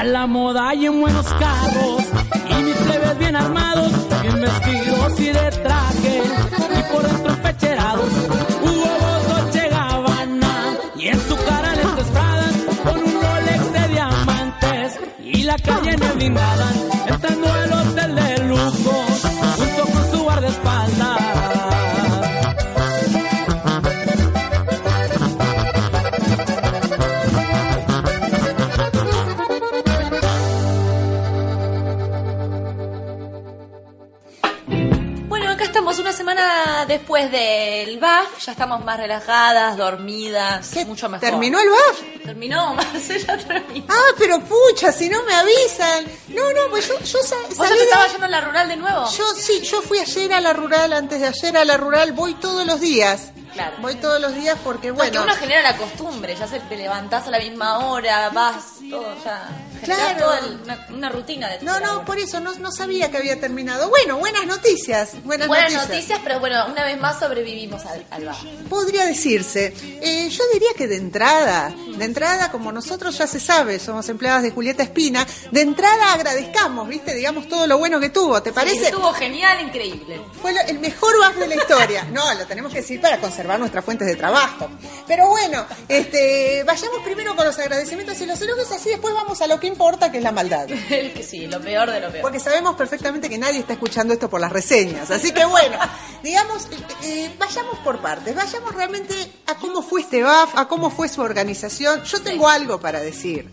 A la moda y en buenos carros y mis plebes bien armados, bien vestidos y de traje. Y por dentro pecherados. Hubo Dolce Gabbana. Y en su cara les Pradas con un Rolex de diamantes. Y la calle en blindada entrando al hotel de lujo semana después del BAF, ya estamos más relajadas, dormidas, mucho mejor. ¿Terminó el BAF? Terminó, Marcela terminó. Ah, pero pucha, si no me avisan. No, no, pues yo, yo sa- ¿Vos ya salí te de- yendo a la rural de nuevo? Yo sí, yo fui ayer a la rural, antes de ayer a la rural, voy todos los días. Claro. Voy todos los días porque, Porque bueno. uno genera la costumbre, ya se te levantás a la misma hora, vas, todo ya. Claro. toda una, una rutina de No, no, por eso no, no sabía que había terminado. Bueno, buenas noticias. Buenas, Buenas noticias. noticias, pero bueno, una vez más sobrevivimos al, al BAF. Podría decirse. Eh, yo diría que de entrada, de entrada, como nosotros ya se sabe, somos empleadas de Julieta Espina, de entrada agradezcamos, ¿viste? Digamos todo lo bueno que tuvo. ¿Te Sí, parece? estuvo genial, increíble. Fue lo- el mejor BAF de la historia. No, lo tenemos que decir para conservar nuestras fuentes de trabajo. Pero bueno, este, vayamos primero con los agradecimientos y los elogios, así después vamos a lo que importa, que es la maldad. El que sí, lo peor de lo peor. Porque sabemos perfectamente que nadie está escuchando esto por las reseñas. Así que bueno, digamos, eh, eh, vayamos por partes, vayamos realmente a cómo fue este BAF, a cómo fue su organización. Yo tengo algo para decir.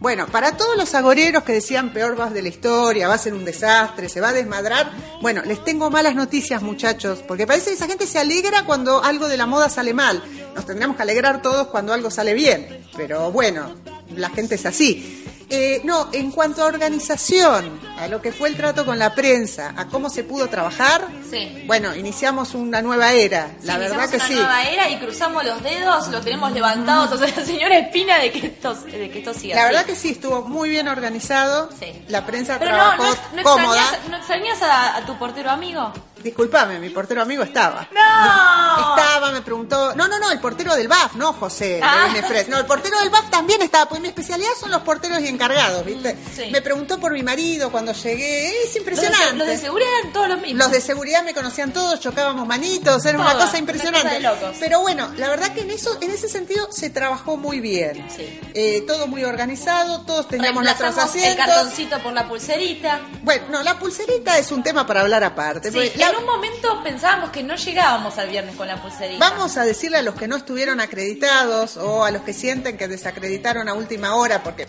Bueno, para todos los agoreros que decían peor BAF de la historia, va a ser un desastre, se va a desmadrar, bueno, les tengo malas noticias muchachos, porque parece que esa gente se alegra cuando algo de la moda sale mal. Nos tendríamos que alegrar todos cuando algo sale bien, pero bueno, la gente es así. Eh, no, en cuanto a organización, a lo que fue el trato con la prensa, a cómo se pudo trabajar, Sí. bueno, iniciamos una nueva era, la Sí, verdad iniciamos que una sí. nueva era y cruzamos los dedos, los tenemos levantados, o sea, señora Espina, de que esto, de que esto siga La verdad que sí, estuvo muy bien organizado, Sí. la prensa Pero no, trabajó no, no cómoda. extrañas, ¿no extrañas a, a tu portero amigo? Disculpame, mi portero amigo estaba. ¡No! Estaba, me preguntó. No, no, no, el portero del BAF, no José. Ah. de Nefres. No, el portero del BAF también estaba, pues mi especialidad son los porteros y encargados, ¿viste? Sí. Me preguntó por mi marido cuando llegué. Es Los de, impresionante. los de seguridad eran todos los mismos. Los de seguridad me conocían todos, chocábamos manitos, era una cosa impresionante. una cosa de locos. Pero bueno, la verdad que en eso, en ese sentido se trabajó muy bien. Sí. Eh, todo muy organizado, todos teníamos nuestros Reemplazamos el asientos. cartoncito por la pulserita. Bueno, no, la pulserita es un tema para hablar aparte. Sí, la- en un momento pensábamos que no llegábamos al viernes con la pulserita. Vamos a decirle a los que no estuvieron acreditados o a los que sienten que desacreditaron a última hora, porque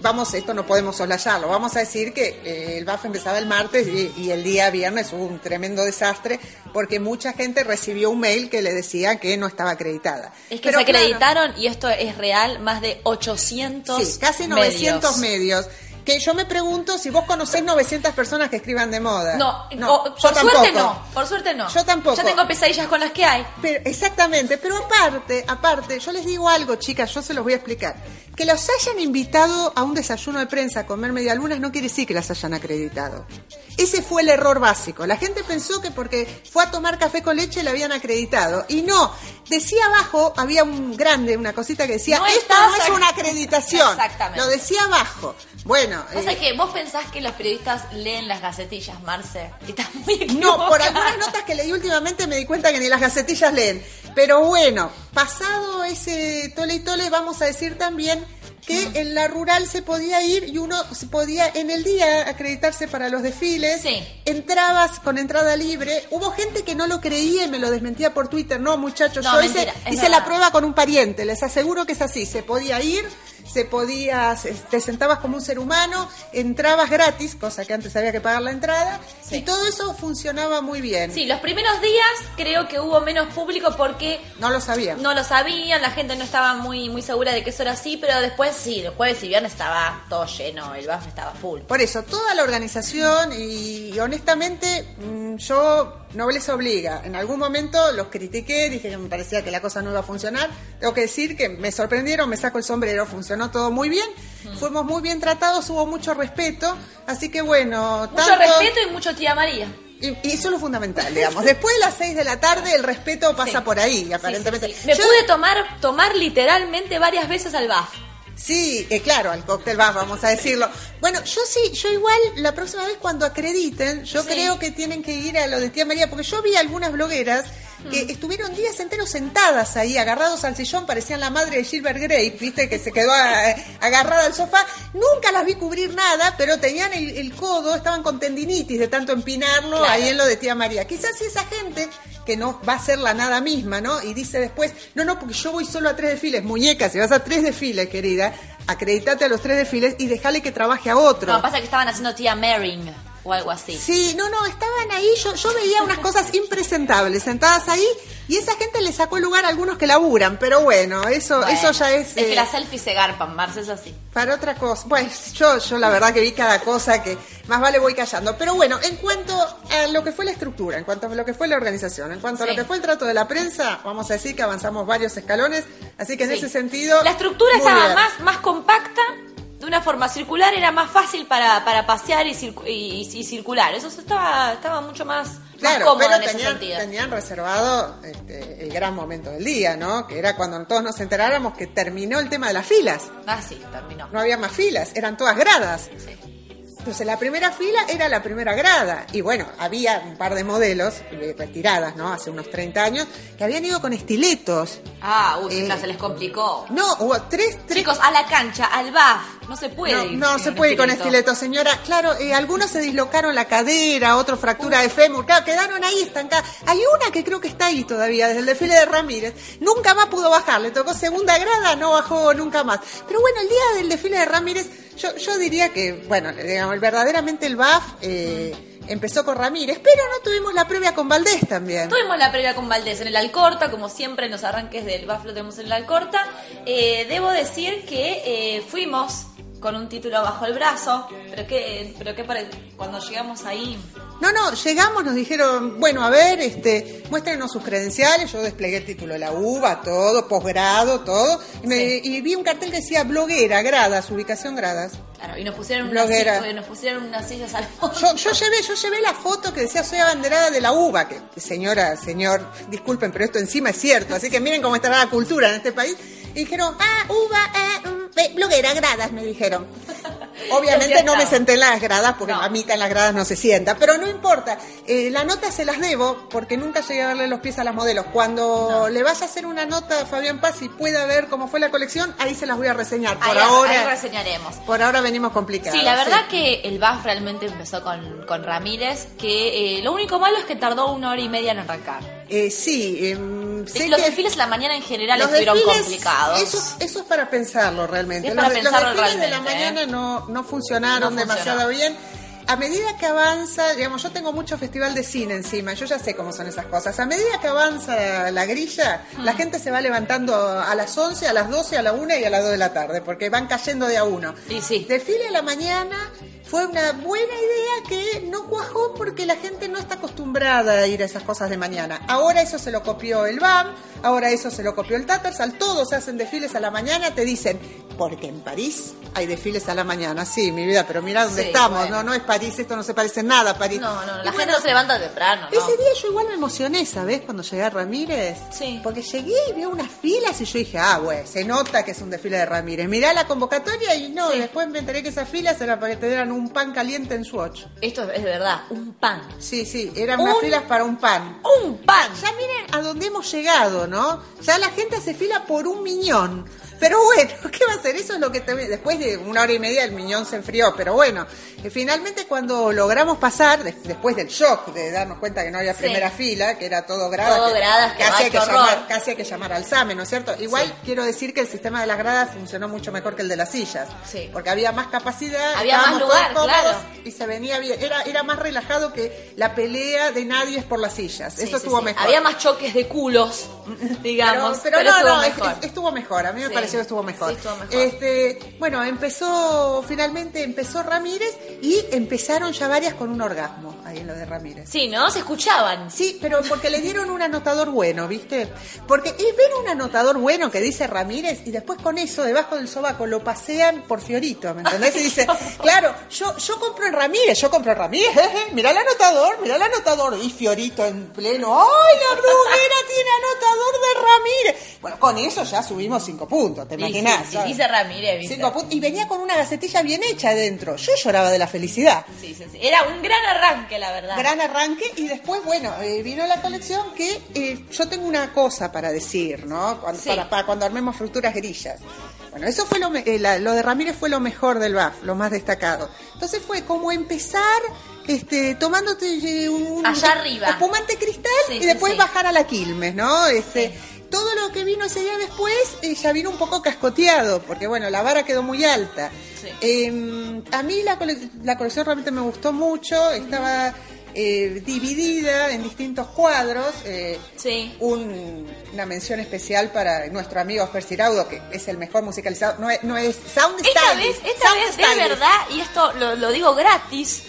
vamos, esto no podemos soslayarlo, vamos a decir que eh, el BAF empezaba el martes y, y el día viernes hubo un tremendo desastre porque mucha gente recibió un mail que le decía que no estaba acreditada. Es que Pero se claro, acreditaron, y esto es real, más de 800 Sí, casi 900 medios. Que yo me pregunto si vos conocés 900 personas que escriban de moda. No, no o- yo por suerte no, por suerte no. Yo tampoco. Ya tengo pesadillas con las que hay. Pero, exactamente, pero aparte, aparte, yo les digo algo, chicas, yo se los voy a explicar. Que los hayan invitado a un desayuno de prensa a comer medialunas no quiere decir que las hayan acreditado. Ese fue el error básico. La gente pensó que porque fue a tomar café con leche le habían acreditado. Y no, decía abajo, había un grande, una cosita que decía, No esto no es una acreditación. Exactamente. Lo decía abajo. Bueno, Pasa eh, que vos pensás que los periodistas leen las gacetillas, Marce. Estás muy No, por algunas notas que leí últimamente me di cuenta que ni las gacetillas leen. Pero bueno, pasado ese tole y tole, vamos a decir también que en la rural se podía ir y uno se podía en el día acreditarse para los desfiles. Sí. Entrabas con entrada libre. Hubo gente que no lo creía y me lo desmentía por Twitter. No, muchachos, No, yo hice, mentira, hice la prueba con un pariente. Les aseguro que es así. Se podía ir, se podía, se- te sentabas como un ser humano, entrabas gratis, cosa que antes había que pagar la entrada, Sí. y todo eso funcionaba muy bien. Sí, los primeros días creo que hubo menos público porque No lo sabía. no lo sabían, la gente no estaba muy muy segura de que eso era así, pero después sí, los jueves y viernes estaba todo lleno, el BAF estaba full. Por eso, toda la organización y, honestamente mm, yo no les obliga. En algún momento los critiqué, dije que me parecía que la cosa no iba a funcionar. Tengo que decir que me sorprendieron, me saco el sombrero, funcionó todo muy bien. Fuimos muy bien tratados, hubo mucho respeto. Así que bueno, Mucho tanto- respeto y mucho tía María. Y, y eso es lo fundamental, digamos. Después de las 6 de la tarde el respeto pasa Sí. por ahí, aparentemente. sí, sí. Me Yo- pude tomar tomar literalmente varias veces al BAF. Sí, eh, claro, al cóctel va, vamos a decirlo. Bueno, yo sí, yo igual la próxima vez cuando acrediten, yo Sí. creo que tienen que ir a lo de tía María, porque yo vi algunas blogueras que estuvieron días enteros sentadas ahí, agarrados al sillón, parecían la madre de Gilbert Grape, viste, que se quedó eh, agarrada al sofá. Nunca las vi cubrir nada, pero tenían el, el codo, estaban con tendinitis de tanto empinarlo Claro. ahí en lo de tía María. Quizás si esa gente que no va a ser la nada misma, ¿no? Y dice después, no, no, porque yo voy solo a tres desfiles, muñeca, si vas a tres desfiles, querida, acreditate a los tres desfiles y déjale que trabaje a otro. No, pasa que estaban haciendo tía Maring o algo así. Sí, no, no, estaban ahí, yo, yo veía unas cosas impresentables sentadas ahí y esa gente le sacó el lugar a algunos que laburan, pero bueno, eso, Bueno, eso ya es... Es eh, que las selfies se garpan, Marce, es así. Para otra cosa, pues yo, yo la verdad que vi cada cosa que más vale voy callando. Pero bueno, en cuanto a lo que fue la estructura, en cuanto a lo que fue la organización, en cuanto a lo que fue el trato de la prensa, vamos a decir que avanzamos varios escalones, así que en Sí. ese sentido... La estructura estaba bien. más, más compacta, de una forma circular, era más fácil para, para pasear y, circu- y, y circular. Eso estaba, estaba mucho más, más Claro, cómodo pero en ese tenían, sentido. tenían reservado este, el gran momento del día, ¿no? Que era cuando todos nos enteráramos que terminó el tema de las filas. Ah, sí, terminó. No había más filas, eran todas gradas. Sí. Entonces la primera fila era la primera grada. Y bueno, había un par de modelos eh, retiradas, ¿no? Hace unos 30 años, que habían ido con estiletos. Ah, uy, Eh, se les complicó. No, hubo tres, tres Chicos, a la cancha, al BAF, no se puede No, ir no sin se puede ir con estileto. señora. Claro, eh, algunos se dislocaron la cadera, otros fractura de fémur. Claro, quedaron ahí estancadas. Hay una que creo que está ahí todavía, desde el desfile de Ramírez. Nunca más pudo bajar. Le tocó segunda grada, no bajó nunca más. Pero bueno, el día del desfile de Ramírez, yo, yo diría que, bueno, digamos, verdaderamente el BAF eh, empezó con Ramírez, pero no tuvimos la previa con Valdés también. Tuvimos la previa con Valdés en el Alcorta, como siempre en los arranques del BAF lo tenemos en el Alcorta. Eh, debo decir que eh, fuimos con un título bajo el brazo, pero que, pero que pare- cuando llegamos ahí, No, no, llegamos, nos dijeron, bueno, a ver, este, muéstrenos sus credenciales, yo desplegué el título de la UBA, todo, posgrado, todo, y, me- Sí. y vi un cartel que decía bloguera, gradas, ubicación gradas. claro, y nos pusieron Bloguera. nos pusieron unas sillas al fondo. Yo, yo llevé, yo llevé la foto que decía soy abanderada de la UBA, que señora, señor, disculpen, pero esto encima es cierto, así que miren cómo estará la cultura en este país. Y dijeron, ah, UBA, eh, eh, bloguera, gradas, me dijeron. Obviamente no me senté en las gradas, porque No. mamita en las gradas no se sienta, pero no importa. Eh, la nota se las debo, porque nunca llegué a verle los pies a las modelos. Cuando No. le vaya a hacer una nota a Fabián Paz y pueda ver cómo fue la colección, ahí se las voy a reseñar. Por Ahí, ahora, ahí reseñaremos. por ahora venimos complicados. Sí, la verdad que el BAF realmente empezó con, con Ramírez, que eh, lo único malo es que tardó una hora y media en arrancar. Eh, sí, em, sé los que- desfiles en la mañana en general Los estuvieron desfiles, complicados. Eso, eso es para pensarlo realmente. Es los, para de- los pensarlo desfiles de la ¿eh? mañana no, no funcionaron No demasiado bien. A medida que avanza, digamos, yo tengo mucho festival de cine encima, yo ya sé cómo son esas cosas. A medida que avanza la grilla, la gente se va levantando a las 11, a las 12, a la 1 y a las 2 de la tarde, porque van cayendo de a uno. Y sí. Desfile a la mañana fue una buena idea que no cuajó porque la gente no está acostumbrada a ir a esas cosas de mañana. Ahora eso se lo copió el BAM, ahora eso se lo copió el Tattersall, todos hacen desfiles a la mañana, te dicen, porque en París hay desfiles a la mañana. Sí, mi vida, pero mira dónde Sí, estamos, bueno. no, no es París, esto no se parece nada a París. No, no, Y la bueno, gente no se levanta temprano, ¿no? ese día yo igual me emocioné, ¿sabes? Cuando llegué a Ramírez. Sí. Porque llegué y vi unas filas y yo dije, ah, güey, se nota que es un desfile de Ramírez. Mirá la convocatoria y no, Sí. después me enteré que esas filas eran para que te dieran un pan caliente en Swatch. Esto es de verdad, un pan. Sí, sí, eran unas Un- filas para un pan. ¡Un pan! Ya miren a dónde hemos llegado, ¿no? Ya la gente hace fila por un miñón. Pero bueno, ¿qué va a hacer? Eso es lo que te- después de una hora y media el miñón se enfrió, pero bueno, eh, finalmente cuando logramos pasar, des- después del shock de darnos cuenta que no había Sí. primera fila, que era todo gradas, Todo que gradas, que casi, ay, hay que llamar, casi hay que llamar al SAME, ¿no es cierto? Igual Sí. quiero decir que el sistema de las gradas funcionó mucho mejor que el de las sillas, Sí. porque había más capacidad, Había más lugar, cómodos claro. y se venía bien, era, era más relajado que la pelea de nadie es por las sillas, eso estuvo mejor. Había más choques de culos, digamos. Pero, pero no, estuvo no, mejor. estuvo mejor. A mí me pareció estuvo mejor. Sí, estuvo mejor. Este, bueno, empezó, finalmente empezó Ramírez y empezaron ya varias con un orgasmo ahí en lo de Ramírez. Sí, ¿no? Se escuchaban. Sí, pero porque le dieron un anotador bueno, ¿viste? Porque es ver un anotador bueno que dice Ramírez y después con eso debajo del sobaco lo pasean por Fiorito, ¿me entendés? Y dice, claro, yo, yo compro en Ramírez, yo compro en Ramírez, jeje, mirá el anotador, mirá el anotador. Y Fiorito en pleno, ¡ay, la bruguera tiene anotador de Ramírez! Bueno, con eso ya subimos cinco puntos, ¿te Sí, imaginás? sí, sí, Ramírez, ¿viste? Cinco puntos. Y venía con una gacetilla bien hecha adentro. Yo lloraba de la felicidad. Sí, sí, sí. Era un gran arranque, la verdad. Gran arranque y después, bueno, eh, vino la colección que eh, yo tengo una cosa para decir, ¿no? Cuando, Sí. para, para cuando armemos fruturas grillas. Bueno, eso fue lo, me- eh, la- lo de Ramírez fue lo mejor del BAF, lo más destacado. Entonces fue como empezar este, tomándote un Allá arriba. espumante cristal Sí, y sí, después sí. bajar a la Quilmes, ¿no? Este, Todo lo que vino ese día después eh, ya vino un poco cascoteado, porque bueno, la vara quedó muy alta. Sí. Eh, a mí la, cole- la colección realmente me gustó mucho, estaba eh, dividida en distintos cuadros. eh, Sí. un- una mención especial para nuestro amigo Fer Ciraudo, que es el mejor musicalizado. No es, no es Sound Esta vez, esta Sound vez, de verdad, y esto lo, lo digo gratis,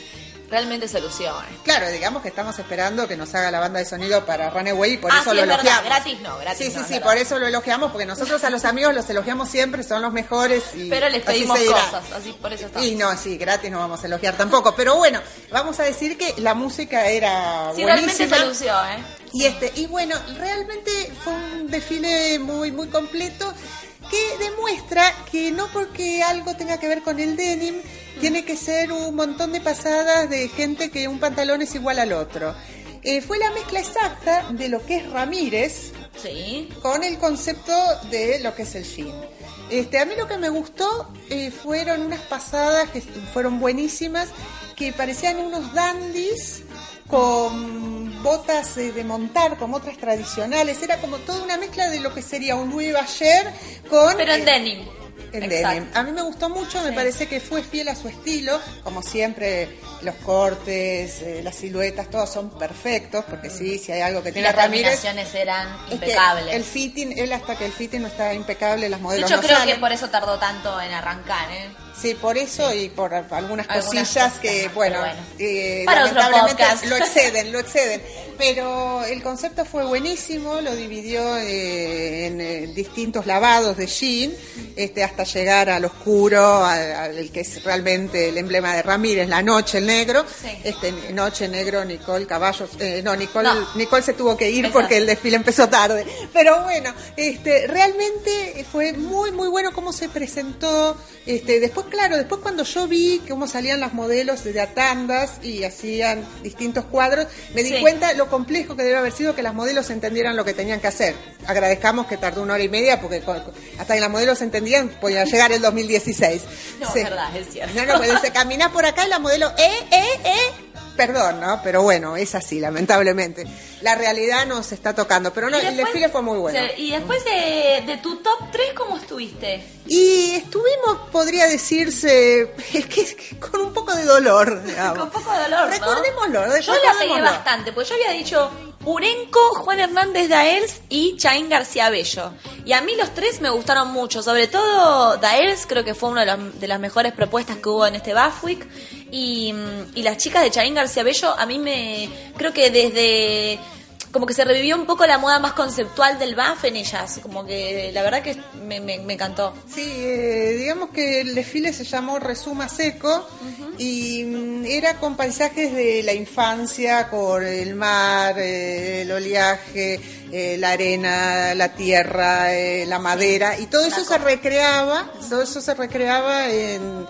realmente soluciona. Claro, digamos que estamos esperando que nos haga la banda de sonido para Runaway y por Ah, eso sí, lo es verdad, elogiamos. gratis no, gratis Sí, sí, sí, verdad. por eso lo elogiamos, porque nosotros a los amigos los elogiamos siempre, son los mejores. Y Pero les así pedimos dirá. cosas, así por eso estamos. Y no, sí, gratis no vamos a elogiar tampoco. Pero bueno, vamos a decir que la música era Sí, realmente buenísima. se lució, ¿eh? Y este, y bueno, realmente fue un desfile muy, muy completo que demuestra que no porque algo tenga que ver con el denim, tiene que ser un montón de pasadas de gente que un pantalón es igual al otro. Eh, fue la mezcla exacta de lo que es Ramírez Sí. con el concepto de lo que es el jean. Este, a mí lo que me gustó eh, fueron unas pasadas que fueron buenísimas, que parecían unos dandies con botas eh, de montar, como otras tradicionales. Era como toda una mezcla de lo que sería un Louis Bayer con... Pero en denim. en denim. A mí me gustó mucho, me parece que fue fiel a su estilo, como siempre los cortes, eh, las siluetas, todos son perfectos, porque sí, si hay algo que Y tiene las Ramírez terminaciones eran es que impecables. el fitting, él hasta que el fitting no está impecable, las De modelos hecho, no creo salen. que por eso tardó tanto en arrancar, ¿eh? Sí, por eso y por algunas, Algunas cosillas cosas que, bueno, eh, lamentablemente lo exceden, lo exceden. Pero el concepto fue buenísimo, lo dividió eh, en eh, distintos lavados de jean, este, hasta llegar al oscuro, al, al que es realmente el emblema de Ramírez, la noche, el negro. Sí. Este, noche, negro, Nicole Caballos, eh, no, Nicole, No. Nicole se tuvo que ir Exacto. porque el desfile empezó tarde. Pero bueno, este, realmente fue muy, muy bueno cómo se presentó. Este, después, claro, después cuando yo vi cómo salían las modelos de tandas y hacían distintos cuadros, me di Sí. cuenta lo complejo que debe haber sido que las modelos entendieran lo que tenían que hacer. Agradezcamos que tardó una hora y media porque hasta que las modelos entendían podía llegar el 2016. No, Sí. es verdad, es cierto. No, no, pues dice, caminá por acá y la modelo, eh, eh, eh. Perdón, ¿no? Pero bueno, es así, lamentablemente. La realidad nos está tocando. Pero no, el desfile fue muy bueno. y después de, de tu top 3, ¿cómo estuviste? Y estuvimos, podría decirse, es que, es que con un poco de dolor, digamos. Con poco de dolor, ¿no? Recordémoslo, Yo la pegué bastante, porque yo había dicho Urenco, Juan Hernández Daels y Chaín García Bello. Y a mí los tres me gustaron mucho, sobre todo Daels, creo que fue una de, las mejores propuestas que hubo en este BAFWIC. Y, y las chicas de Chaín García Bello, a mí me. Creo que desde. Como que se revivió un poco la moda más conceptual del BAF en ellas. Como que la verdad que me, me, me encantó. Sí, eh, digamos que el desfile se llamó Resuma Seco y mm, era con paisajes de la infancia, con el mar, eh, el oleaje, eh, la arena, la tierra, eh, la madera y todo eso se recreaba, todo eso se recreaba en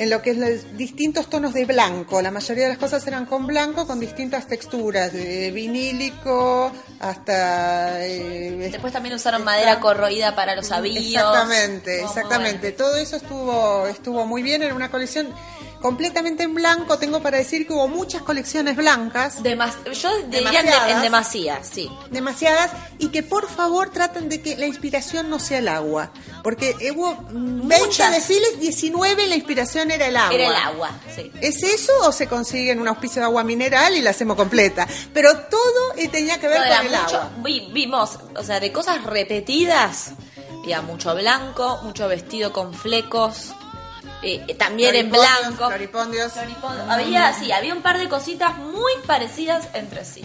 en lo que es los distintos tonos de blanco. La mayoría de las cosas eran con blanco, con distintas texturas, de vinílico hasta... eh, Después también usaron madera corroída para los avíos. Exactamente, exactamente. bueno. Todo eso estuvo, estuvo muy bien en una colección completamente en blanco. Tengo para decir que hubo muchas colecciones blancas, Demas- yo diría en, Demasiadas. en demasía, sí. demasiadas, y que por favor traten de que la inspiración no sea el agua. Porque hubo mm, 20 Muchas. desfiles, 19 la inspiración era el agua. Era el agua, sí. ¿Es eso o se consigue en un auspicio de agua mineral y la hacemos completa? Pero todo eh, tenía que ver No, con el mucho- agua. vi- vimos, o sea, de cosas repetidas, había mucho blanco, mucho vestido con flecos, eh, eh, también en blanco. floripondios. Floripondio. Había, sí, había un par de cositas muy parecidas entre sí.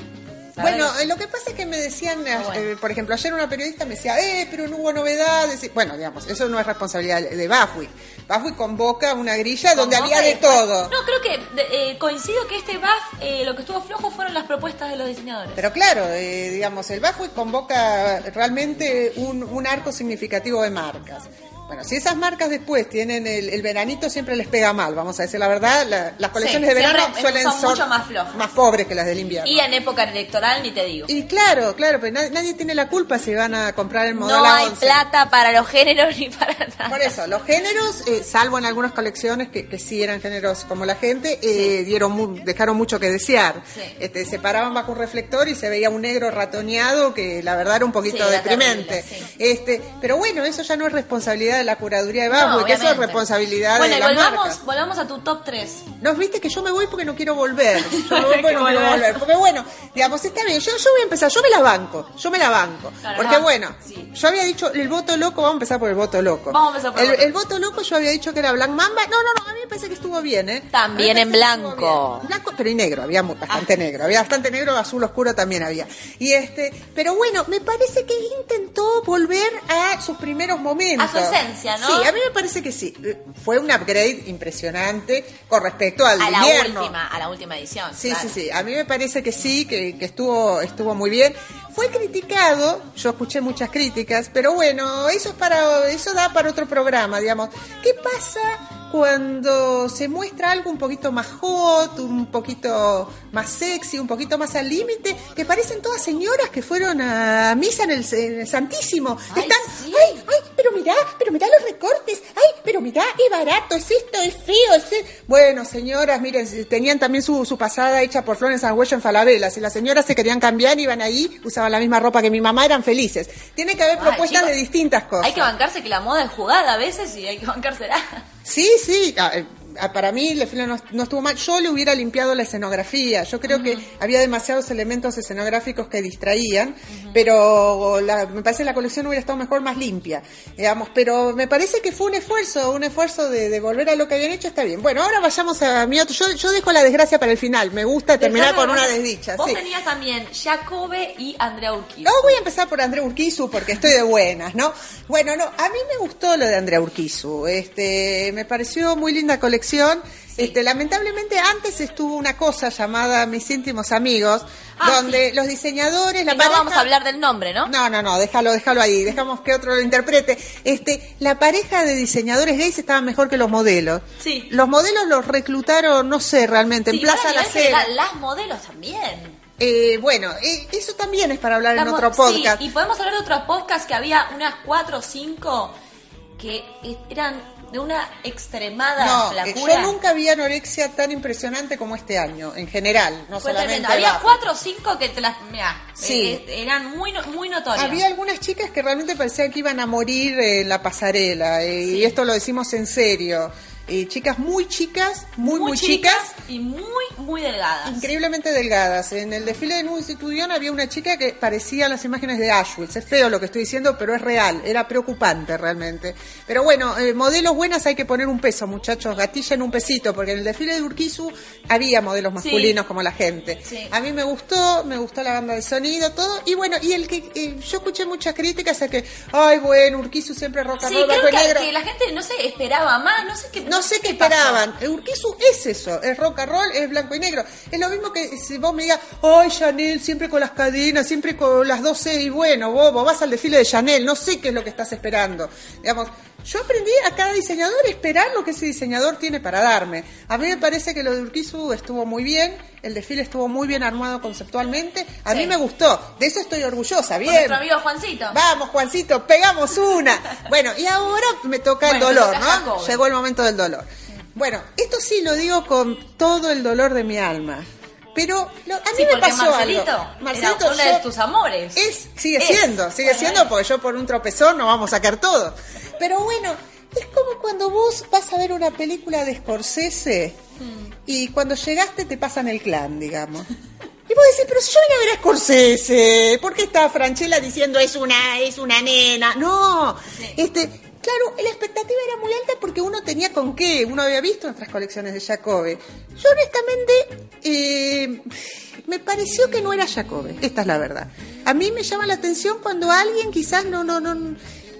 ¿sabes? Bueno, eh, lo que pasa es que me decían, eh, bueno. eh, por ejemplo, ayer una periodista me decía, eh, pero no hubo novedades. Y, Bueno, digamos, eso no es responsabilidad de Bafui. Bafui convoca una grilla donde había de después- todo. No, creo que de- eh, coincido que este BAF, eh, lo que estuvo flojo fueron las propuestas de los diseñadores. Pero claro, eh, digamos, el Bafui convoca realmente un, un arco significativo de marcas. Bueno, si esas marcas después tienen el, el veranito, siempre les pega mal, vamos a decir la verdad. la- las colecciones Sí, de verano siempre suelen son ser mucho más flojas. más pobres que las del invierno. y en época electoral ni te digo. Y claro, claro, pero nadie, nadie tiene la culpa si van a comprar el modelo No hay 11. plata para los géneros ni para nada. Por eso, los géneros, eh, salvo en algunas colecciones que, que sí eran géneros como la gente, eh, dieron mu- dejaron mucho que desear. Sí. Este, se paraban bajo un reflector y se veía un negro ratoneado que la verdad era un poquito deprimente. terrible, este, pero bueno, eso ya no es responsabilidad de la curaduría de No, Bafui, que eso es responsabilidad Bueno, de y las volvamos, marcas. volvamos a tu top 3. No, viste que yo me voy porque no quiero volver. Yo me voy porque que no quiero volver. Porque bueno, digamos, está bien. Yo, yo voy a empezar, yo me la banco. Yo me la banco. Claro, porque bueno, sí. yo había dicho el voto loco, vamos a empezar por el voto loco. Vamos a empezar por el voto el voto loco yo había dicho que era Black Mamba. No, no, no, a mí me parece que estuvo bien, ¿eh? También en blanco. Blanco, pero y negro, había bastante Ah. negro. Había bastante negro, azul oscuro también había. Y este, pero bueno, me parece que intentó volver a sus primeros momentos. A su Sí, a mí me parece que sí. Eh, Fue un upgrade impresionante con respecto al A la invierno. última, a la última edición. Sí, claro. sí, sí. A mí me parece que sí, que, que estuvo, estuvo muy bien. Fue criticado, yo escuché muchas críticas, pero bueno, eso es para, eso da para otro programa, digamos. ¿Qué pasa cuando se muestra algo un poquito más hot, un poquito más sexy, un poquito más al límite, que parecen todas señoras que fueron a misa en el, en el Santísimo? Ay, Están, sí. ay, ay, pero mirá, pero mirá los recortes, ay, pero mirá, es barato, es esto, es feo, es... e-". Bueno, señoras, miren, tenían también su, su pasada hecha por Florence Arguello en Falabella. Si las señoras se querían cambiar, iban ahí, usaban la misma ropa que mi mamá, eran felices. Tiene que haber Ay, propuestas de distintas cosas. Hay que bancarse que la moda es jugada a veces y hay que bancársela. Sí, sí. Para mí el desfile no, no estuvo mal. Yo le hubiera limpiado la escenografía. Yo creo que había demasiados elementos escenográficos que distraían, pero la- me parece que la colección hubiera estado mejor, más limpia. Digamos, pero me parece que fue un esfuerzo, un esfuerzo de, de volver a lo que habían hecho. Está bien. Bueno, ahora vayamos a mi otro. Yo, yo dejo la desgracia para el final. Me gusta terminar Dejame con una desdicha. Vos sí. tenías también Jacobe y Andrea Urquizo. No, voy a empezar por Andrea Urquizu porque estoy de buenas, ¿no? Bueno, no, a mí me gustó lo de Andrea Urquizu. Este, me pareció muy linda colección. Este, lamentablemente antes estuvo una cosa llamada Mis íntimos amigos, Ah, donde los diseñadores, la Y no pareja- vamos a hablar del nombre, ¿no? no, no, no, déjalo, déjalo ahí, dejamos que otro lo interprete. Este, la pareja de diseñadores gays estaba mejor que los modelos. Sí. Los modelos los reclutaron, no sé, realmente, en Plaza La Cera. Las modelos también. Eh, bueno, eh, eso también es para hablar en otro podcast. Sí, y podemos hablar de otro podcast que había unas cuatro o cinco que e- eran de una extremada No, eh, flacura. yo nunca vi anorexia tan impresionante como este año, en general, no Fue solamente tremendo. Había cuatro o cinco que te las. Mirá, Sí. eh, eran muy, muy notorias. Había algunas chicas que realmente parecía que iban a morir en la pasarela, eh, y esto lo decimos en serio. Eh, chicas muy chicas, muy, muy, chicas, y muy, muy delgadas. increíblemente delgadas. En el desfile de Nueva Institución había una chica que parecía las imágenes de Auschwitz. Es feo lo que estoy diciendo, pero es real. Era preocupante realmente. Pero bueno, eh, modelos buenas hay que poner un peso, muchachos. Gatillen un pesito, porque en el desfile de Urquizu había modelos masculinos como la gente. Sí. A mí me gustó, me gustó la banda de sonido, todo. Y bueno, y el que eh, yo escuché muchas críticas a que, ay, bueno, Urquizu siempre rock and Sí, roll, creo blanco y que, negro. que la gente, no sé, esperaba más, no sé qué. No sé qué esperaban. Urquizu es eso, es rock and roll, es blanco y negro. Es lo mismo que si vos me digas, ay, Chanel, siempre con las cadenas, siempre con las 12 y bueno, vos vas al desfile de Chanel, no sé qué es lo que estás esperando. Digamos, yo aprendí a cada diseñador a esperar lo que ese diseñador tiene para darme. A mí me parece que lo de Urquizu estuvo muy bien, el desfile estuvo muy bien armado conceptualmente, a Sí. mí me gustó, de eso estoy orgullosa, Con bien. nuestro amigo Juancito. Vamos, Juancito, pegamos una. Bueno, y ahora me toca el dolor, ¿no? Llegó el momento del dolor. Bueno, esto sí lo digo con todo el dolor de mi alma. Pero lo- a mí Sí, me pasó Marcelito, algo. Marcelito, era uno yo- de tus amores. es, sigue Es. siendo, sigue Bueno, siendo, porque yo por un tropezón no vamos a sacar todo. Pero bueno, es como cuando vos vas a ver una película de Scorsese Hmm. y cuando llegaste te pasan el clan, digamos. Y vos decís, pero si yo vine a ver a Scorsese, ¿por qué está Franchella diciendo es una, es una nena? No, este, claro, la expectativa era muy alta porque uno tenía con qué, uno había visto otras colecciones de Jacobe. Yo honestamente, eh, me pareció que no era Jacobe, esta es la verdad. A mí me llama la atención cuando alguien quizás no, no, no...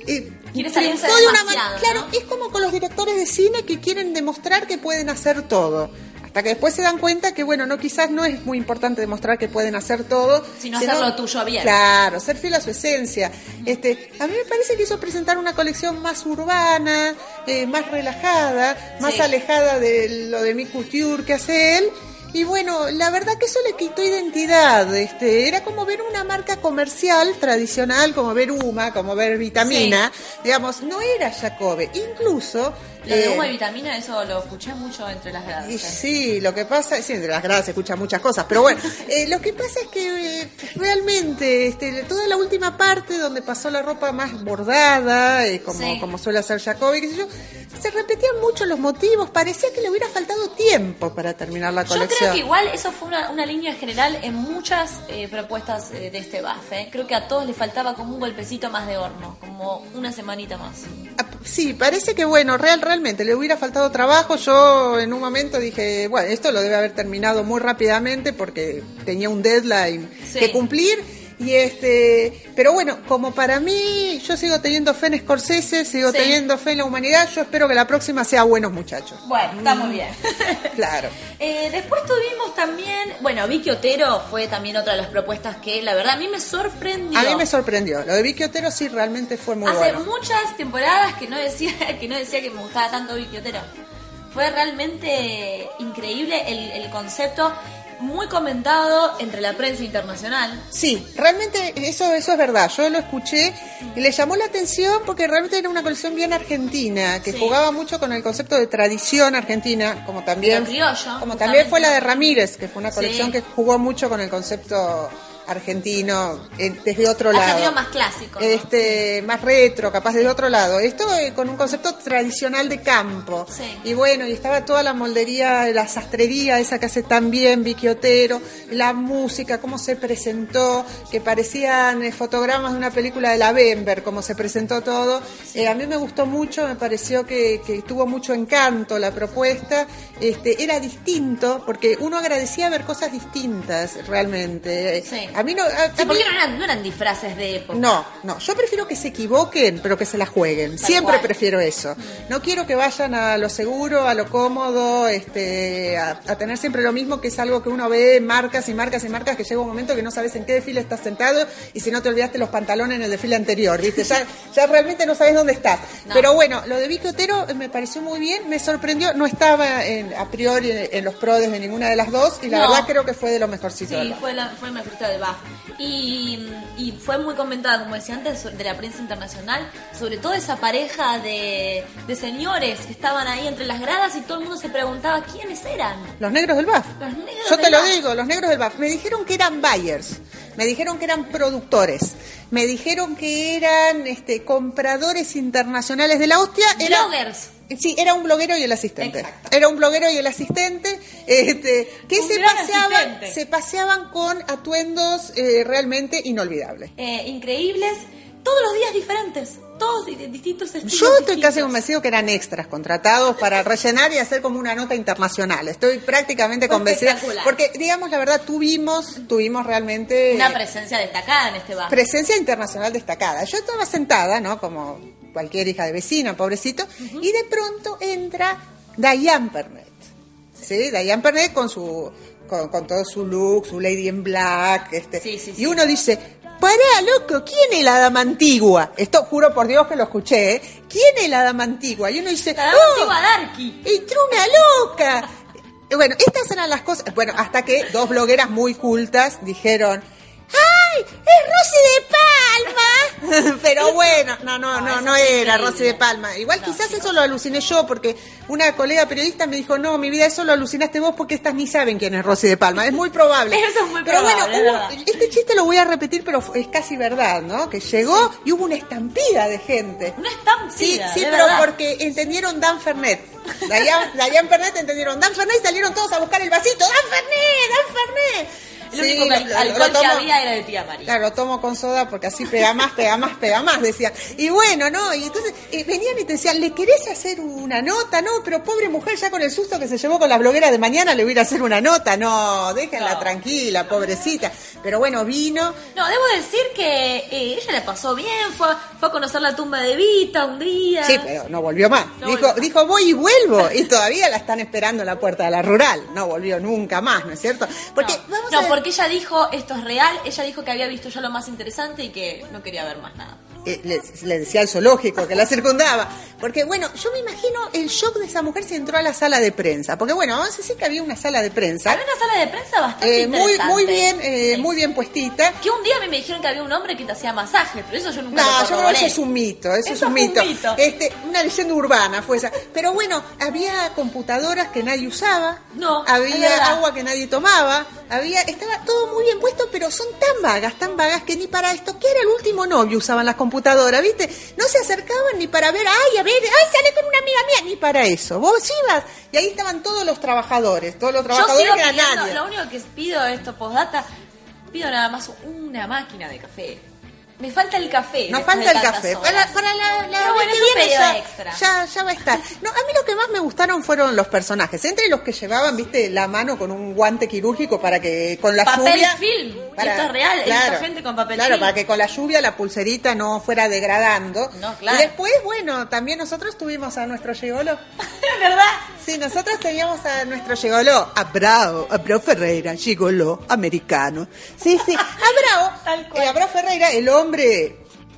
eh, triunfó de una Claro, es como con los directores de cine que quieren demostrar que pueden hacer todo. Hasta que después se dan cuenta que, bueno, no quizás no es muy importante demostrar que pueden hacer todo. Sino hacer lo tuyo bien. Claro, ser fiel a su esencia. Este, a mí me parece que hizo presentar una colección más urbana, eh, más relajada, más Sí. alejada de lo de mi couture que hace él. Y bueno, la verdad que eso le quitó identidad. Este, era como ver una marca comercial tradicional, como ver Uma, como ver Vitamina. Digamos, no era Jacobe. Incluso. Lo de eh, humo y vitamina, eso lo escuché mucho entre las gradas. y sí, lo que pasa, sí, entre las gradas se escuchan muchas cosas, pero bueno, eh, lo que pasa es que eh, realmente este, toda la última parte donde pasó la ropa más bordada, eh, como, Sí. como suele hacer Jacobi, qué sé yo, se repetían mucho los motivos, parecía que le hubiera faltado tiempo para terminar la Yo colección. creo que igual eso fue una, una línea general en muchas eh, propuestas eh, de este BAF. eh. Creo que a todos les faltaba como un golpecito más de horno, como una semanita más. Ah, Sí, parece que bueno, real, realmente le hubiera faltado trabajo. Yo en un momento dije, bueno, esto lo debe haber terminado muy rápidamente porque tenía un deadline Sí. que cumplir. Y este, pero bueno, como para mí, yo sigo teniendo fe en Scorsese, sigo Sí. teniendo fe en la humanidad. Yo espero que la próxima sea buenos muchachos. Bueno, está muy bien. Claro. Eh, después tuvimos también, bueno, Vicky Otero fue también otra de las propuestas que la verdad a mí me sorprendió. A mí me sorprendió. Lo de Vicky Otero sí realmente fue muy Hace bueno. muchas temporadas que no decía que no decía que me gustaba tanto Vicky Otero. Fue realmente increíble el, el concepto, muy comentado entre la prensa internacional. Sí, realmente eso, eso es verdad. Yo lo escuché y le llamó la atención porque realmente era una colección bien argentina, que Sí. jugaba mucho con el concepto de tradición argentina, como también, Lo criollo, como también fue la de. Ramírez, que fue una colección Sí. que jugó mucho con el concepto argentino eh, desde otro lado. Más clásico. ¿no? Este, más retro, capaz desde otro lado. Esto eh, con un concepto tradicional de campo. Sí. Y bueno, y estaba toda la moldería, la sastrería, esa que hace tan bien Vicky Otero, la música, cómo se presentó, que parecían eh, fotogramas de una película de la Bember, cómo se presentó todo. A mí me gustó mucho, me pareció que, que tuvo mucho encanto la propuesta. Este, era distinto, porque uno agradecía ver cosas distintas realmente. Sí. A mí no. a- Sí, a porque mí- no eran, no eran disfraces de época. no, no, yo prefiero que se equivoquen, pero que se la jueguen. Tal Siempre cual. prefiero eso. No quiero que vayan a lo seguro, a lo cómodo, este, a, a tener siempre lo mismo, que es algo que uno ve marcas y marcas y marcas, que llega un momento que no sabes en qué desfile estás sentado y si no te olvidaste los pantalones en el desfile anterior, ¿viste? Ya, ya realmente no sabes dónde estás. No. Pero bueno, lo de Vicky Otero eh, me pareció muy bien, me sorprendió, no estaba en- a priori en, en los prodes de ninguna de las dos y la No. verdad creo que fue de lo mejorcito. Sí, fue, la, fue el mejorcito Y, y fue muy comentada, como decía antes, de la prensa internacional, sobre todo esa pareja de, de señores que estaban ahí entre las gradas y todo el mundo se preguntaba quiénes eran. Los negros del BAF. Los negros Yo te lo BAF. digo, los negros del BAF. Me dijeron que eran buyers, me dijeron que eran productores, me dijeron que eran este, compradores internacionales de la hostia. Era, Bloggers. Sí, era un bloguero y el asistente. Exacto. Era un bloguero y el asistente, este, que Un se paseaban, asistente. se paseaban con atuendos eh, realmente inolvidables. Eh, increíbles, todos los días diferentes, todos di- distintos estilos. Yo estoy casi convencido que eran extras contratados para rellenar y hacer como una nota internacional. Estoy prácticamente Fue convencida. espectacular. Porque, digamos la verdad, tuvimos, tuvimos realmente Una presencia destacada en este BAF. presencia internacional destacada. Yo estaba sentada, ¿no? Como cualquier hija de vecina, pobrecito, y de pronto entra Diane Pernet. ¿sí? Diane Pernet con su con, con todo su look, su Lady in Black, este, Sí, sí, y uno dice, pará, loco, ¿quién es la dama antigua? Esto juro por Dios que lo escuché, ¿eh? ¿Quién es la dama antigua? Y uno dice, La dama "Oh, antigua Darky. entró una loca. Bueno, estas eran las cosas. Bueno, hasta que dos blogueras muy cultas dijeron. ¡Ay! ¡Es Rosy de Palma! Pero bueno, no, no, no, no era. Rosy de Palma. Igual No, quizás eso lo aluciné yo, porque una colega periodista me dijo, no, mi vida, eso lo alucinaste vos porque estas ni saben quién es Rosy de Palma. Es muy probable. Eso es muy pero probable, bueno, es hubo- este chiste lo voy a repetir, pero es casi verdad, ¿no? Que llegó y hubo una estampida de gente. Una Sí, estampida. sí, de pero verdad. porque entendieron Dan Fernet. Dayan Fernet entendieron Dan Fernet y salieron todos a buscar el vasito. ¡Dan Fernet! ¡Dan Fernet! El Sí, único lo- que había era de tía María. Claro, lo tomo con soda porque así pega más, pega más, pega más, decía. Y bueno, ¿no? Y entonces eh, venían y te decían, ¿le querés hacer una nota? No, pero pobre mujer, ya con el susto que se llevó con las blogueras de mañana, le voy a ir a hacer una nota. No, déjenla No. tranquila, pobrecita. Pero bueno, vino. No, debo decir que eh, ella le pasó bien, fue, a- fue a conocer la tumba de Vita un día. Sí, pero no volvió más. No dijo, volvió más. dijo, voy y vuelvo. Y todavía la están esperando en la puerta de la rural. No volvió nunca más, ¿no es cierto? Porque, no, vamos no, a ver- porque ella dijo, esto es real, ella dijo que había visto ya lo más interesante y que no quería ver más nada. eh, le, decía al zoológico que la circundaba. Porque, bueno, yo me imagino el shock de esa mujer si entró a la sala de prensa. Porque, bueno, vamos a decir que había una sala de prensa. Había una sala de prensa bastante eh, muy, interesante. muy bien, eh, Sí. muy bien puestita. Que un día a mí me dijeron que había un hombre que te hacía masajes, pero eso yo nunca No, lo yo creo que eso es un mito, eso, es un mito. Este, una leyenda urbana fue esa. Pero bueno, había computadoras que nadie usaba, No, había agua que nadie tomaba, había, estaba todo muy bien puesto, pero son tan vagas, tan vagas que ni para esto, que era el último novio usaban las computadoras, ¿viste? No se acercaban ni para ver, ay, a ver, ay, sale con una amiga mía, ni para eso. Vos ibas y ahí estaban todos los trabajadores, todos los Yo trabajadores sigo que eran pidiendo, lo único que pido esto postdata, pido nada más una máquina de café. Me falta el café. Nos falta el café. Para, para la, la bueno, que viene ya, extra. ya, ya va a estar. No, a mí lo que más me gustaron fueron los personajes. Entre los que llevaban, viste, la mano con un guante quirúrgico para que con la Papel lluvia. film. Esto es real, visto gente con papel Claro, film. para que con la lluvia la pulserita no fuera degradando. No, claro. Y después, bueno, también nosotros tuvimos a nuestro gigolo. ¿Es verdad? Sí, nosotros teníamos a nuestro gigoló, a Bravo, a Bravo Ferreira, gigoló americano. Sí, sí, a Bravo, Tal cual. eh, a Bravo Ferreira, el hombre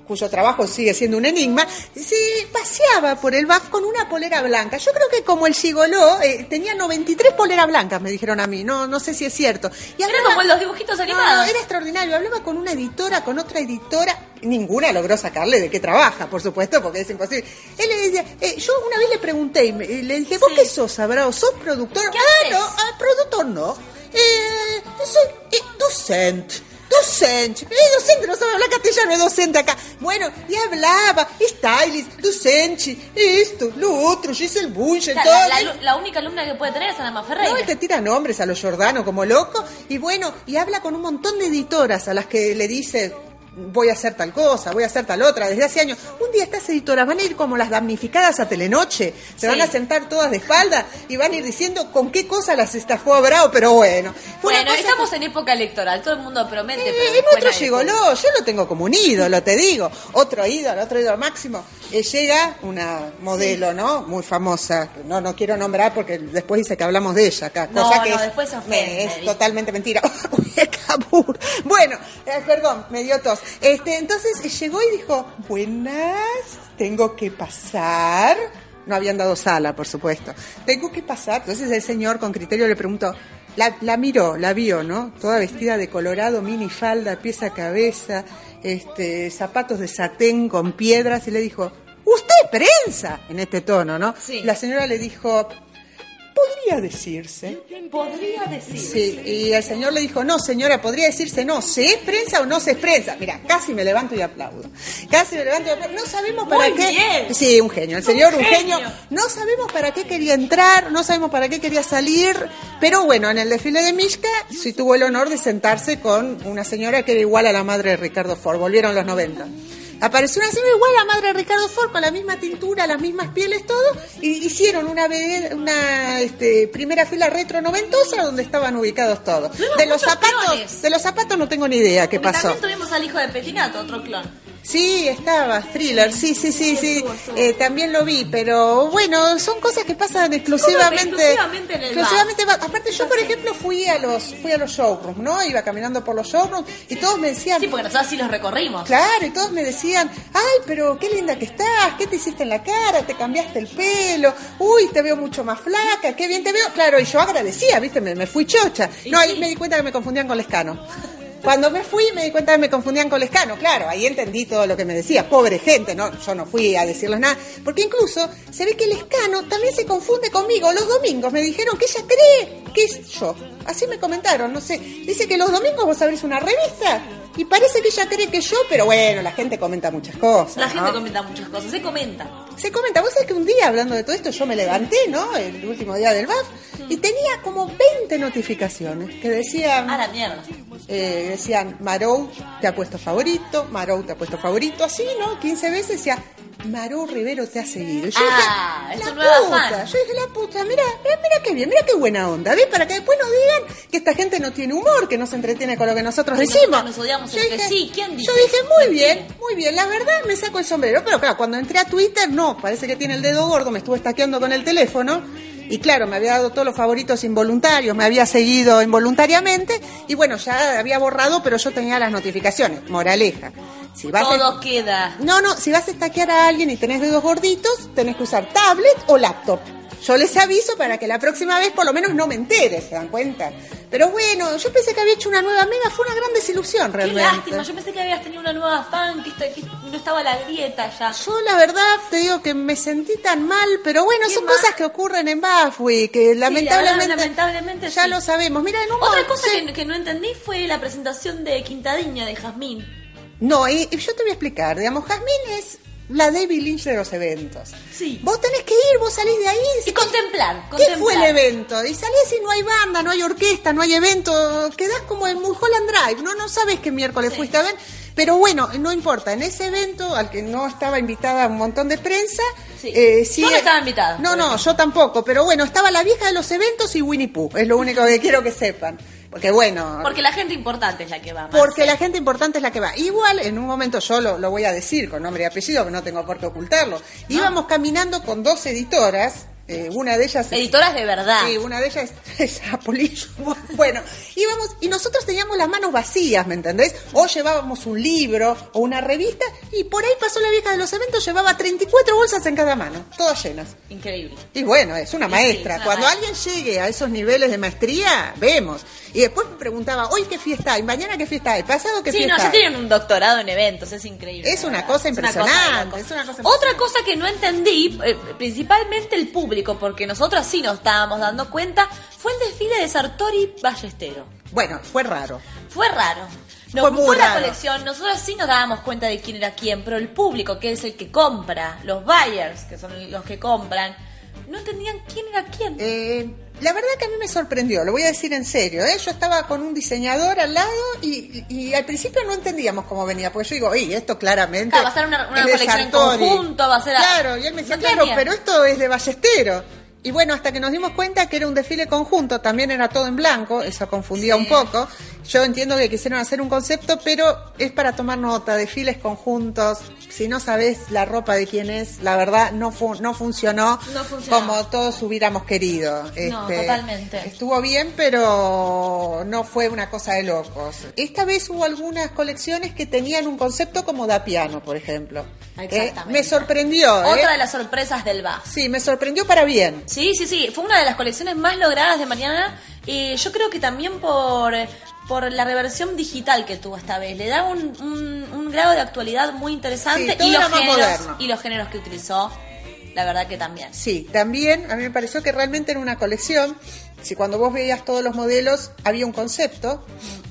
cuyo trabajo sigue siendo un enigma, se paseaba por el BAF con una polera blanca. Yo creo que como el gigoló, eh, tenía 93 poleras blancas, me dijeron a mí, no no sé si es cierto. Y Era como en los dibujitos no, animados. no, era extraordinario. Hablaba con una editora, con otra editora. Ninguna logró sacarle de qué trabaja, por supuesto, porque es imposible. Él le decía, eh, yo una vez le pregunté y le dije, ¿vos Sí. qué sos, Abrao? ¿Sos productor? ¿Qué ah, haces? no, ah, productor no. Eh, soy eh, docente. Docente, eh, docente, no sabe hablar castellano, es docente acá. Bueno, y hablaba, stylist, docente, esto, lo otro, Giselle Bunch, O sea, todo. la, la- la única alumna que puede tener es Ana Ferreira. No, él te tira nombres a los Giordano como loco y bueno, y habla con un montón de editoras a las que le dice voy a hacer tal cosa, voy a hacer tal otra, desde hace años. Un día estas editoras van a ir como las damnificadas a Telenoche, se Sí. van a sentar todas de espalda y van a ir diciendo con qué cosa las estafó a Bravo, pero bueno. Bueno, estamos en época electoral, todo el mundo promete. pero eh, después nuestro nadie gigoló, yo lo tengo como un ídolo, te digo. Otro ídolo, otro ídolo máximo. Eh, llega una modelo, ¿no? Muy famosa. No, no quiero nombrar porque después dice que hablamos de ella acá. No, cosa que no, es, después se ofende, me- es totalmente mentira. Bueno, eh, perdón, me dio tos. Este, entonces eh, llegó y dijo, buenas, tengo que pasar. No habían dado sala, por supuesto. Tengo que pasar. Entonces el señor con criterio le preguntó, la, la miró, la vio, ¿no? Toda vestida de colorado, mini falda, pieza a cabeza, este, zapatos de satén con piedras y le dijo, ¿usted prensa? En este tono, ¿no? Sí. La señora le dijo, podría decirse. Podría decir. Sí, y el señor le dijo, no señora, podría decirse no, ¿se es prensa o no se es prensa? Mira, casi me levanto y aplaudo. Casi me levanto y aplaudo. No sabemos para Muy qué. bien. Sí, un genio, el señor un, Un genio. genio. No sabemos para qué quería entrar, no sabemos para qué quería salir, pero bueno, en el desfile de Mishka sí tuvo el honor de sentarse con una señora que era igual a la madre de Ricardo Ford, volvieron los 90. Apareció una señora igual a la madre de Ricardo Ford, con la misma tintura, las mismas pieles, todo, y hicieron una, una este, primera fila retro noventosa donde estaban ubicados todos. Tuvimos De los zapatos, clones. de los zapatos no tengo ni idea qué Porque pasó. también tuvimos al hijo de Petinato, otro clon. Sí, estaba, thriller, sí, sí, sí, sí, eh, también lo vi, pero bueno, son cosas que pasan exclusivamente. exclusivamente en el exclusivamente va- Aparte yo, por ejemplo, fui a los fui a los showrooms, ¿no? Iba caminando por los showrooms y todos me decían, Sí, porque nosotros sí los recorrimos. Claro, y todos me decían, ay, pero qué linda que estás, qué te hiciste en la cara, te cambiaste el pelo, uy, te veo mucho más flaca, qué bien te veo. Claro, y yo agradecía, viste, me, me fui chocha. Y No, ahí sí. me di cuenta que me confundían con Lescano. Cuando me fui me di cuenta que me confundían con Lescano, claro, ahí entendí todo lo que me decía, pobre gente, no, yo no fui a decirles nada, porque incluso se ve que Lescano también se confunde conmigo. Los domingos, me dijeron que ella cree que es yo, así me comentaron, no sé, dice que los domingos vos abrís una revista y parece que ella cree que yo, pero bueno, la gente comenta muchas cosas. La gente comenta muchas cosas, se comenta. Se comenta, vos sabés que un día hablando de todo esto yo me levanté, ¿no? El último día del BAF y tenía como 20 notificaciones que decían, A la mierda. Eh, decían, Marou te ha puesto favorito, Marou te ha puesto favorito, así, ¿no? 15 veces decía, Marou Rivero te ha seguido. Y yo Ah, dije, la puta, fan. yo dije, la puta, mira, mira, qué bien, mira qué buena onda, ¿ves? Para que después nos digan que esta gente no tiene humor, que no se entretiene con lo que nosotros Que decimos. nos odiamos Yo dije- sí, ¿quién dice Yo dije, muy bien, muy bien, la verdad me saco el sombrero, pero claro, cuando entré a Twitter, no, parece que tiene el dedo gordo, me estuve estaqueando con el teléfono y claro, me había dado todos los favoritos involuntarios, me había seguido involuntariamente y bueno, ya había borrado, pero yo tenía las notificaciones. Moraleja, si vas a- Todo queda. no, no, si vas a estaquear a alguien y tenés dedos gorditos, tenés que usar tablet o laptop. Yo les aviso para que la próxima vez por lo menos no me entere, ¿se dan cuenta? Pero bueno, yo pensé que había hecho una nueva amiga, fue una gran desilusión Qué realmente. lástima, yo pensé que habías tenido una nueva fan, que, no estaba la grieta ya. Yo la verdad te digo que me sentí tan mal, pero bueno, ¿Qué son más? cosas que ocurren en Bafui, que lamentablemente, lamentablemente ya sí. lo sabemos. Mira, en un Otra momento- cosa sí. que, que no entendí fue la presentación de Quintadiña de Jazmín. No, y, y yo te voy a explicar, digamos, Jazmín es la David Lynch de los eventos. Sí. Vos tenés que ir, vos salís de ahí Y contemplar, ¿Qué contemplar. fue el evento? Y salís y no hay banda, no hay orquesta, no hay evento, quedás como en Mulholland Drive, no no sabes qué miércoles Sí. fuiste a ver, pero bueno, no importa, en ese evento al que no estaba invitada un montón de prensa, Sí. eh, sí- Yo no estaba invitada, No, no, ejemplo. yo tampoco, pero bueno, estaba la vieja de los eventos y Winnie Pooh, es lo único que quiero que sepan. Porque bueno, Porque la gente importante es la que va. porque la gente importante es la que va. Igual, en un momento yo lo, lo voy a decir con nombre y apellido, que no tengo por qué ocultarlo. Íbamos caminando con dos editoras, eh, una de ellas... es- Editoras de verdad. Sí, una de ellas es, es Apolillo. Bueno, íbamos y nosotros teníamos las manos vacías, ¿me entendés? O llevábamos un libro o una revista y por ahí pasó la vieja de los eventos, llevaba 34 bolsas en cada mano, todas llenas. Increíble. Y bueno, es una Sí, maestra. es una Cuando maestra. alguien llegue a esos niveles de maestría, vemos. Y después me preguntaba, hoy qué fiesta hay, mañana qué fiesta hay, pasado qué Sí, fiesta no, ya tienen un doctorado en eventos, es increíble. Es una cosa Es una impresionante, de es una cosa Otra cosa que no entendí, eh, principalmente el público, porque nosotros sí nos estábamos dando cuenta, fue el desfile de Sartori Ballestero. Bueno, fue raro. Fue raro. Nos Fue muy la raro. colección, nosotros sí nos dábamos cuenta de quién era quién, pero el público, que es el que compra, los buyers, que son los que compran, no entendían quién era quién. Eh, la verdad que a mí me sorprendió, lo voy a decir en serio. ¿eh? Yo estaba con un diseñador al lado y, y al principio no entendíamos cómo venía, porque yo digo, y esto claramente. Claro, va a ser una- colección en Sartori". conjunto, va a ser Claro, y él me decía, No claro, pero esto es de Ballestero. Y bueno, hasta que nos dimos cuenta que era un desfile conjunto, también era todo en blanco, eso confundía Sí. un poco. Yo entiendo que quisieron hacer un concepto, pero es para tomar nota, desfiles conjuntos. Si no sabes la ropa de quién es, la verdad no, fu- no funcionó No funcionó. como todos hubiéramos querido. No, Este, totalmente. Estuvo bien, pero no fue una cosa de locos. Esta vez hubo algunas colecciones que tenían un concepto como da piano, por ejemplo. Exactamente. Eh, me sorprendió. ¿eh? Otra de las sorpresas del BAF. Sí, me sorprendió para bien. Sí, sí, sí. Fue una de las colecciones más logradas de mañana. Y yo creo que también por, por la reversión digital que tuvo esta vez. Le da un, un- un grado de actualidad muy interesante. Sí, y, los géneros, y los géneros que utilizó, la verdad que también. Sí, también a mí me pareció que realmente era una colección. Si cuando vos veías todos los modelos había un concepto,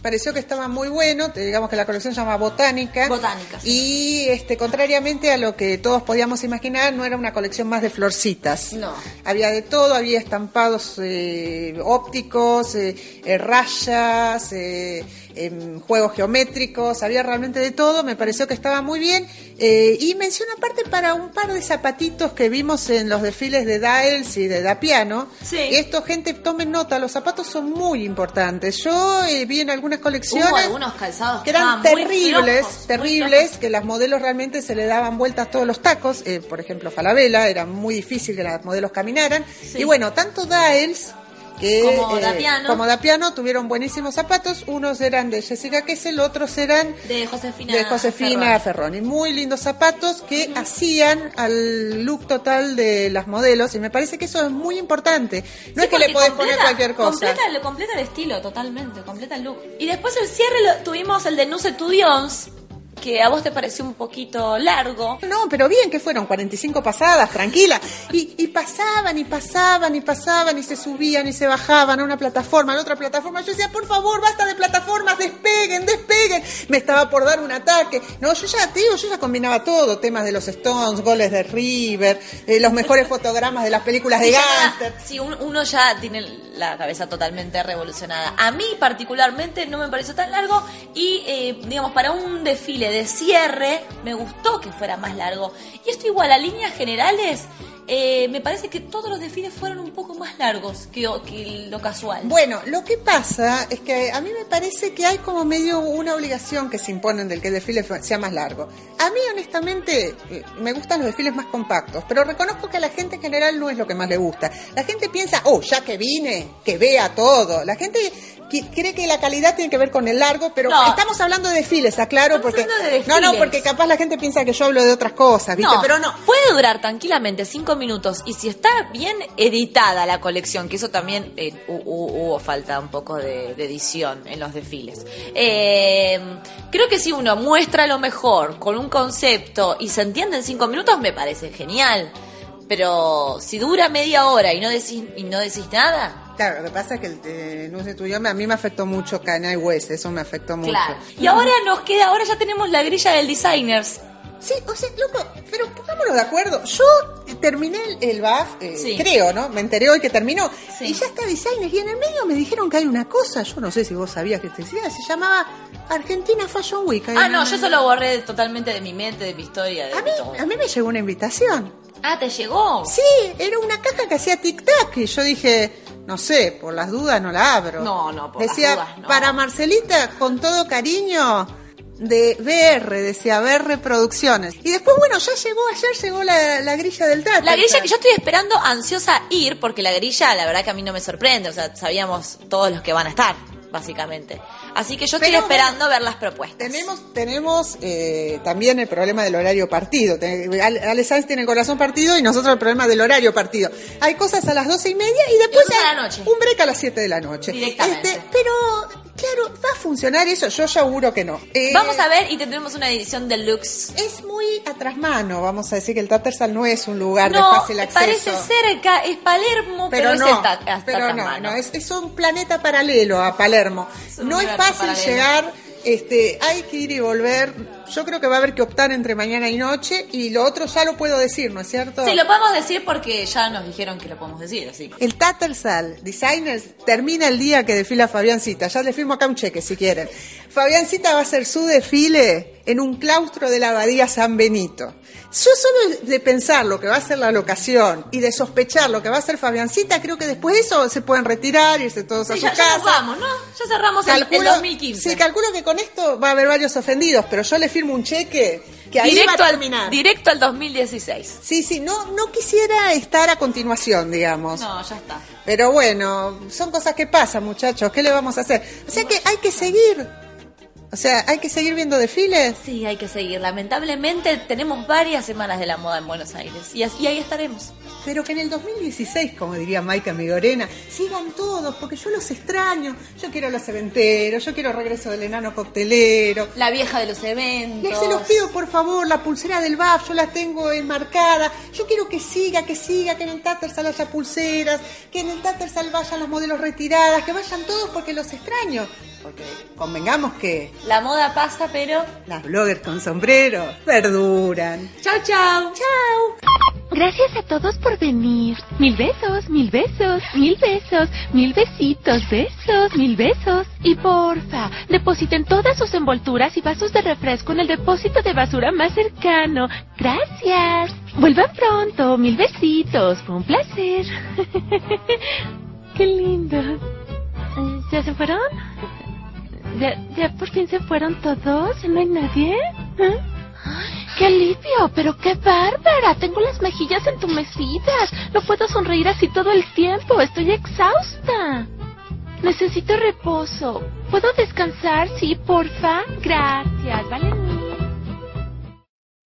pareció que estaba muy bueno. Digamos que la colección se llama Botánica. Botánica, sí. Y este, contrariamente a lo que todos podíamos imaginar, no era una colección más de florcitas. No. Había de todo, había estampados eh, ópticos, eh, eh, rayas, eh, juegos geométricos, había realmente de todo, me pareció que estaba muy bien. Eh, y mención aparte para un par de zapatitos que vimos en los desfiles de Daels y de Da Piano. Sí. Esto gente tomen nota, los zapatos son muy importantes. Yo eh, vi en algunas colecciones Hubo algunos calzados que eran terribles, flojos, terribles, que las modelos realmente se le daban vueltas todos los tacos. eh, por ejemplo, Falabella, era muy difícil que las modelos caminaran. Sí. Y bueno, tanto Dials que Como eh, Dapiano. como Dapiano tuvieron buenísimos zapatos. Unos eran de Jessica Kessel, otros eran De Josefina. de Josefina Ferroni. Ferroni. Muy lindos zapatos que hacían al look total de las modelos y me parece que eso es muy importante. No Sí, es que le podés completa- poner cualquier cosa. Completa, le completa el estilo, totalmente, completa el look. Y después el cierre lo, tuvimos el de Nuse Tudions, que a vos te pareció un poquito largo. No, pero bien que fueron 45 pasadas, tranquila. Y, y pasaban y pasaban y pasaban y se subían y se bajaban a una plataforma, a otra plataforma. Yo decía, por favor, basta de plataformas, despeguen, despeguen. Me estaba por dar un ataque. No, yo ya, te digo, yo ya combinaba todo. Temas de los Stones, goles de River, eh, los mejores fotogramas de las películas de Gangster. sí, un- uno ya tiene la cabeza totalmente revolucionada. A mí particularmente no me pareció tan largo y, eh, digamos, para un desfile de cierre me gustó que fuera más largo. Y esto igual, a líneas generales, eh, me parece que todos los desfiles fueron un poco más largos que, que lo casual. Bueno, lo que pasa es que a mí me parece que hay como medio una obligación que se imponen del que el desfile sea más largo. A mí, honestamente, eh, me gustan los desfiles más compactos, pero reconozco que a la gente en general no es lo que más le gusta. La gente piensa, oh, ya que vine, que vea todo. La gente cree que la calidad tiene que ver con el largo, pero No. estamos hablando de desfiles, aclaro, Estamos porque no, no, porque capaz la gente piensa que yo hablo de otras cosas, ¿viste? No, pero no. Puede durar tranquilamente cinco minutos y si está bien editada la colección, que eso también eh, hu- hu- hubo falta un poco de, de edición en los desfiles. Eh, creo que si uno muestra lo mejor con un concepto y se entiende en cinco minutos, me parece genial. Pero si dura media hora y no decís, y no decís nada, Claro, lo que pasa es que el eh, no sé tuyo, a mí me afectó mucho Kanye West, eso me afectó mucho. claro. Y ahora nos queda, ahora ya tenemos la grilla del designers. Sí, o sea, loco, pero pongámonos de acuerdo. Yo terminé el, el BAF, eh, Sí. creo, ¿no? Me enteré hoy que terminó. Sí. Y ya está Designer. Y en el medio me dijeron que hay una cosa, yo no sé si vos sabías que te decía, se llamaba Argentina Fashion Week. Ah, no, yo eso lo borré totalmente de mi mente, de mi historia. De A mí, todo. a mí me llegó una invitación. Ah, ¿te llegó? Sí, era una caja que hacía tic-tac. Y yo dije, no sé, por las dudas no la abro. No, no, por las Decía, dudas no. para Marcelita, con todo cariño, de BR, decía BR Producciones. Y después, bueno, ya llegó, ayer llegó la, la grilla del Tata. La grilla que yo estoy esperando ansiosa ir, porque la grilla, la verdad que a mí no me sorprende, o sea, sabíamos todos los que van a estar, básicamente. Así que yo estoy Pero, esperando ver las propuestas. Tenemos, tenemos eh, también el problema del horario partido. Ale Sanz tiene el corazón partido y nosotros el problema del horario partido. Hay cosas a las doce y media y después a la noche. un break a las 7 de la noche. Directamente. Este, pero, claro, ¿va a funcionar eso? Yo ya auguro que no. Eh, Vamos a ver y tendremos una edición deluxe. Es muy atrás mano, vamos a decir que el Tattersall no es un lugar No, de fácil acceso. parece cerca, es Palermo, pero, pero, es no, el ta- pero no, no, es, es un planeta paralelo a Palermo. No es fácil paralelo. llegar, este, hay que ir y volver. Yo creo que va a haber que optar entre mañana y noche y lo otro ya lo puedo decir, ¿no es cierto? Sí, lo podemos decir porque ya nos dijeron que lo podemos decir, así. El Tattersall Designers termina el día que desfila Fabiancita. Ya le firmo acá un cheque si quieren. Fabiancita va a hacer su desfile en un claustro de la abadía San Benito. Yo solo de pensar lo que va a ser la locación y de sospechar lo que va a ser Fabiancita, creo que después de eso se pueden retirar, irse todos a su ya, ya casa. nos vamos, ¿no? Ya cerramos el, el 2015. Sí, calculo que con esto va a haber varios ofendidos, pero yo le firmo un cheque que ahí directo, va a al, terminar. directo al 2016. Sí, sí, no, no quisiera estar a continuación, digamos. No, ya está. Pero bueno, son cosas que pasan, muchachos. ¿Qué le vamos a hacer? O sea que hay que seguir. O sea, hay que seguir viendo desfiles. Sí, hay que seguir. Lamentablemente tenemos varias semanas de la moda en Buenos Aires y, y ahí estaremos. Pero que en el 2016, como diría Maika Migorena, sigan todos, porque yo los extraño. Yo quiero los eventeros, yo quiero regreso del enano coctelero. La vieja de los eventos. Les se los pido por favor, la pulsera del BAF, yo la tengo enmarcada. Yo quiero que siga, que siga, que en el Tattersall haya pulseras, que en el Tattersall vayan los modelos retiradas, que vayan todos porque los extraño. Porque convengamos que La moda pasa, pero... las bloggers con sombrero perduran. Chau, chau. ¡Chao! Gracias a todos por venir. Mil besos, mil besos, mil besos, mil besitos, besos, mil besos. Y porfa, depositen todas sus envolturas y vasos de refresco en el depósito de basura más cercano. Gracias. Vuelvan pronto, mil besitos. Fue un placer. qué lindo. ¿Ya se fueron? ¿Ya, ¿Ya por fin se fueron todos? ¿No hay nadie? ¿Eh? ¡Qué alivio! ¡Pero qué bárbara! Tengo las mejillas entumecidas. No puedo sonreír así todo el tiempo. Estoy exhausta. Necesito reposo. ¿Puedo descansar? Sí, porfa. Gracias. Vale